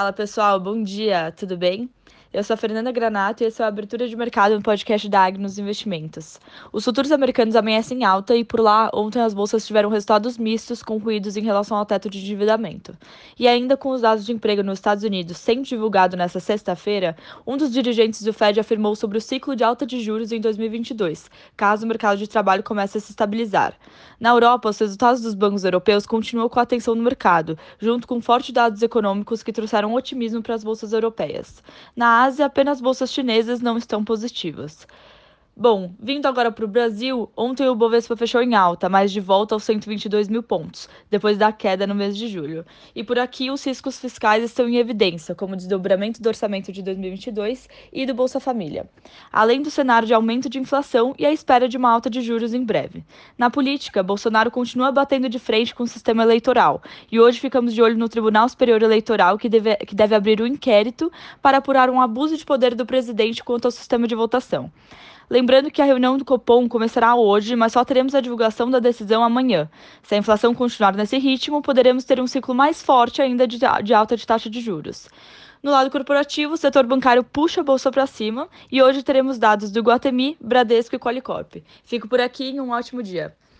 Fala pessoal, bom dia, tudo bem? Eu sou a Fernanda Granato e esse é a Abertura de Mercado no podcast da Agnos Investimentos. Os futuros americanos amanhecem em alta e por lá, ontem as bolsas tiveram resultados mistos com ruídos em relação ao teto de endividamento. E ainda com os dados de emprego nos Estados Unidos sendo divulgado nesta sexta-feira, um dos dirigentes do Fed afirmou sobre o ciclo de alta de juros em 2022, caso o mercado de trabalho comece a se estabilizar. Na Europa, os resultados dos bancos europeus continuam com a atenção no mercado, junto com fortes dados econômicos que trouxeram otimismo para as bolsas europeias. Na Ásia, apenas bolsas chinesas não estão positivas. Bom, vindo agora para o Brasil, ontem o Bovespa fechou em alta, mas de volta aos 122 mil pontos, depois da queda no mês de julho. E por aqui os riscos fiscais estão em evidência, como o desdobramento do orçamento de 2022 e do Bolsa Família, além do cenário de aumento de inflação e a espera de uma alta de juros em breve. Na política, Bolsonaro continua batendo de frente com o sistema eleitoral, e hoje ficamos de olho no Tribunal Superior Eleitoral, que deve, que deve abrir um inquérito para apurar um abuso de poder do presidente quanto ao sistema de votação. Lembrando que a reunião do Copom começará hoje, mas só teremos a divulgação da decisão amanhã. Se a inflação continuar nesse ritmo, poderemos ter um ciclo mais forte ainda de, alta de taxa de juros. No lado corporativo, o setor bancário puxa a bolsa para cima e hoje teremos dados do Guatemi, Bradesco e Qualicorp. Fico por aqui e um ótimo dia.